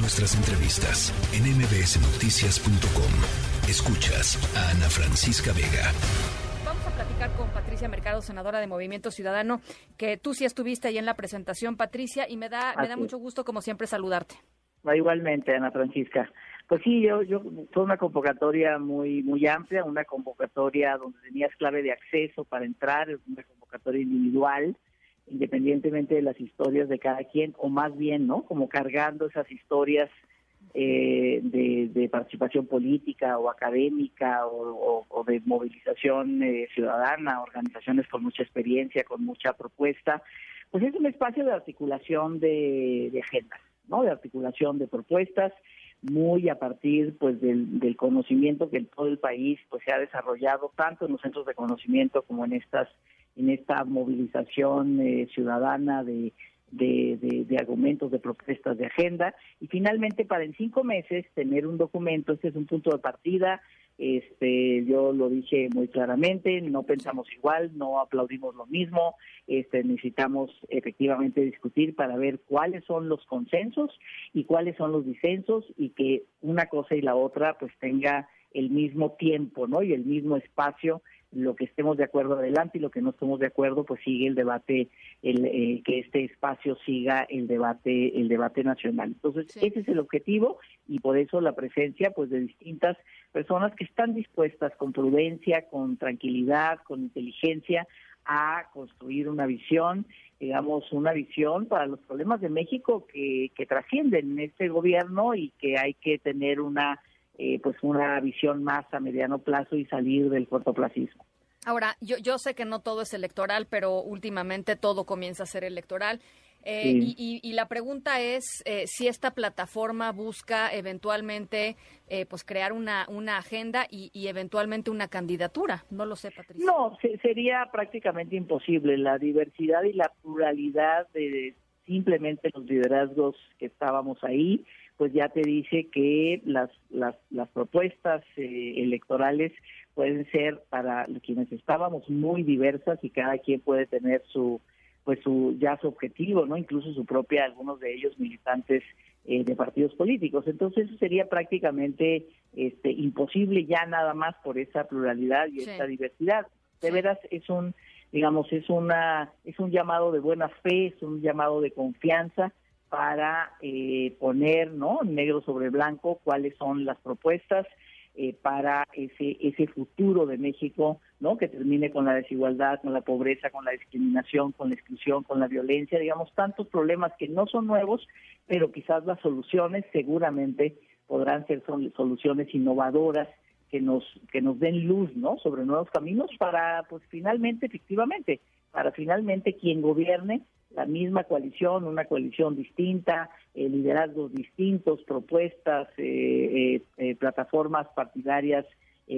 Nuestras entrevistas en mbsnoticias.com. Escuchas a Ana Francisca Vega. Vamos a platicar con Patricia Mercado, senadora de Movimiento Ciudadano, que tú sí estuviste ahí en la presentación, Patricia, y me da, me da mucho gusto, como siempre, saludarte. Igualmente, Ana Francisca. Pues sí, yo, yo fue una convocatoria muy muy amplia, una convocatoria donde tenías clave de acceso para entrar, una convocatoria individual, independientemente de las historias de cada quien, o más bien, ¿no? Como cargando esas historias eh, de, participación política o académica o, de movilización eh, ciudadana, organizaciones con mucha experiencia, con mucha propuesta, pues es un espacio de articulación de, agendas, ¿no? De articulación de propuestas muy a partir pues del, del, conocimiento que en todo el país pues se ha desarrollado tanto en los centros de conocimiento como en estas en esta movilización eh, ciudadana de, de, de, argumentos, de propuestas de agenda. Y finalmente para en cinco meses tener un documento, este es un punto de partida, este yo lo dije muy claramente, no pensamos igual, no aplaudimos lo mismo, este necesitamos efectivamente discutir para ver cuáles son los consensos y cuáles son los disensos y que una cosa y la otra pues tenga el mismo tiempo, ¿no? y el mismo espacio lo que estemos de acuerdo adelante y lo que no estemos de acuerdo pues sigue el debate el eh, que este espacio siga el debate el debate nacional entonces ese es el objetivo y por eso la presencia pues de distintas personas que están dispuestas con prudencia con tranquilidad con inteligencia a construir una visión digamos una visión para los problemas de México que que trascienden en este gobierno y que hay que tener una eh, pues una visión más a mediano plazo y salir del cortoplacismo. Ahora, yo, yo sé que no todo es electoral, pero últimamente todo comienza a ser electoral. Eh, y, la pregunta es eh, si esta plataforma busca eventualmente pues crear una, una agenda y, eventualmente una candidatura. No lo sé, Patricia. No, sería prácticamente imposible. La diversidad y la pluralidad de simplemente los liderazgos que estábamos ahí pues ya te dice que las, las, las propuestas eh, electorales pueden ser para quienes estábamos muy diversas y cada quien puede tener su pues su ya su objetivo, ¿no? Incluso su propia, algunos de ellos militantes eh, de partidos políticos. Entonces eso sería prácticamente este imposible ya nada más por esa pluralidad y esa diversidad. De veras es un digamos es una es un llamado de buena fe, es un llamado de confianza para eh, poner no negro sobre blanco cuáles son las propuestas eh, para ese ese futuro de México no que termine con la desigualdad con la pobreza con la discriminación con la exclusión con la violencia digamos tantos problemas que no son nuevos pero quizás las soluciones seguramente podrán ser soluciones innovadoras que nos que nos den luz no sobre nuevos caminos para pues finalmente efectivamente para finalmente quien gobierne la misma coalición, una coalición distinta, eh, liderazgos distintos, propuestas, eh, eh, plataformas partidarias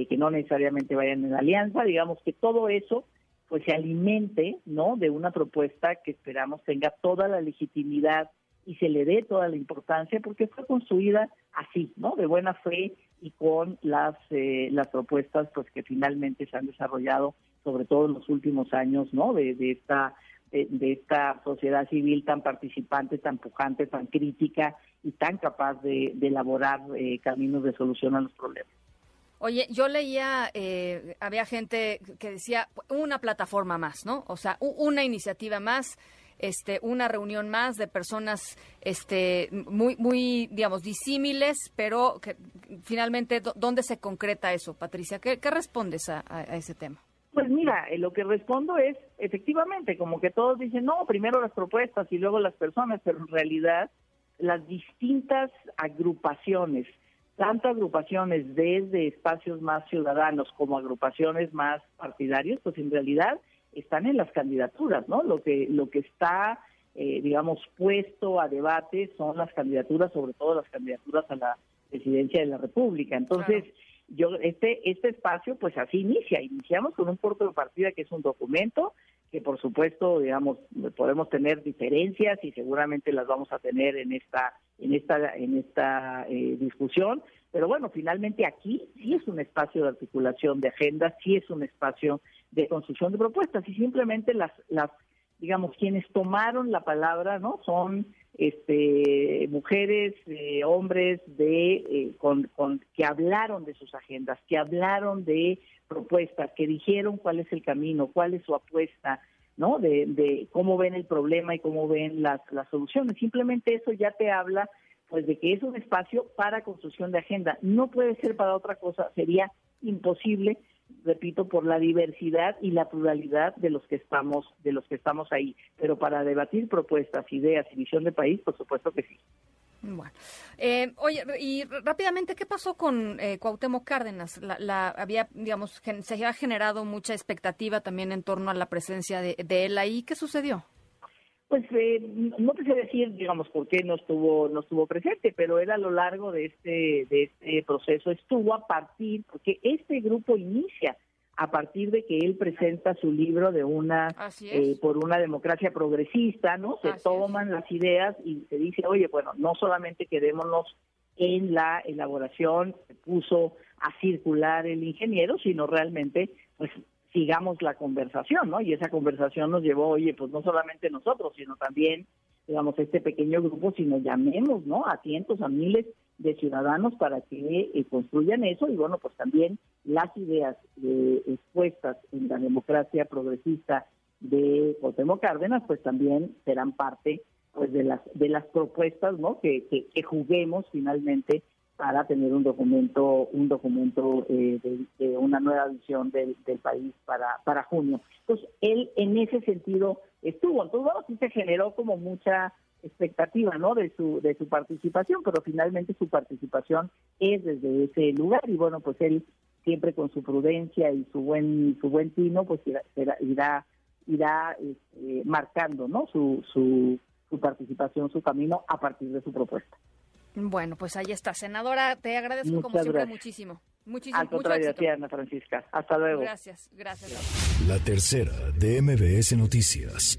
que no necesariamente vayan en alianza, digamos que todo eso pues se alimente, ¿no? De una propuesta que esperamos tenga toda la legitimidad y se le dé toda la importancia porque fue construida así, ¿no? De buena fe y con las las propuestas pues que finalmente se han desarrollado sobre todo en los últimos años, ¿no? De, de esta de, esta sociedad civil tan participante, tan pujante, tan crítica y tan capaz de, elaborar eh, caminos de solución a los problemas. Oye, yo leía, eh, había gente que decía una plataforma más, ¿no? O sea, una iniciativa más, este, una reunión más de personas, este, muy, muy, digamos, disímiles, pero que finalmente, ¿dónde se concreta eso, Patricia? ¿Qué, respondes a ese tema? Pues mira, eh, lo que respondo es, efectivamente, como que todos dicen, no, primero las propuestas y luego las personas, pero en realidad las distintas agrupaciones, tanto agrupaciones desde espacios más ciudadanos como agrupaciones más partidarios, pues en realidad están en las candidaturas, ¿no? Lo que, lo que está, eh, digamos, puesto a debate son las candidaturas, sobre todo las candidaturas a la presidencia de la República. Entonces, yo este este espacio pues así inicia iniciamos con un punto de partida que es un documento que por supuesto digamos podemos tener diferencias y seguramente las vamos a tener en esta en esta en esta eh, discusión pero bueno finalmente aquí sí es un espacio de articulación de agenda sí es un espacio de construcción de propuestas y simplemente las las digamos quienes tomaron la palabra no son este, mujeres, eh, hombres de eh, con, con, que hablaron de sus agendas, que hablaron de propuestas, que dijeron cuál es el camino, cuál es su apuesta, ¿no? De, de cómo ven el problema y cómo ven las, las soluciones. Simplemente eso ya te habla, pues, de que es un espacio para construcción de agenda. No puede ser para otra cosa, sería imposible repito, por la diversidad y la pluralidad de los que estamos, de los que estamos ahí. Pero para debatir propuestas, ideas y visión de país, por supuesto que sí. Bueno, eh, oye, y rápidamente, ¿qué pasó con eh, Cuauhtémoc Cárdenas? La, había, digamos, se había generado mucha expectativa también en torno a la presencia de, de él ahí. ¿Qué sucedió? Pues eh, no te sé decir, digamos, por qué no estuvo no estuvo presente, pero él a lo largo de este de este proceso estuvo a partir porque este grupo inicia a partir de que él presenta su libro de una eh, por una democracia progresista, ¿no? Se toman las ideas y se dice, oye, bueno, no solamente quedémonos en la elaboración que puso a circular el ingeniero, sino realmente pues sigamos la conversación, ¿no? Y esa conversación nos llevó, oye, pues no solamente nosotros, sino también, digamos, este pequeño grupo, sino llamemos, ¿no? A cientos, a miles de ciudadanos para que eh, construyan eso y bueno, pues también las ideas eh, expuestas en la democracia progresista de Otemo Cárdenas, pues también serán parte pues de las de las propuestas, ¿no? Que, que, que juguemos finalmente para tener un documento un documento eh, de, una nueva visión del, país para para junio. Entonces él en ese sentido estuvo. Entonces bueno, sí se generó como mucha expectativa, ¿no? De su de su participación, pero finalmente su participación es desde ese lugar y bueno, pues él siempre con su prudencia y su buen su buen tino, pues irá irá irá, este, marcando, ¿no? Su su su participación, su camino a partir de su propuesta. Bueno, pues ahí está. Senadora, te agradezco como siempre muchísimo. Muchísimo. Al contrario, mucho Ana Francisca. Hasta luego. Gracias, gracias. La tercera de MBS Noticias.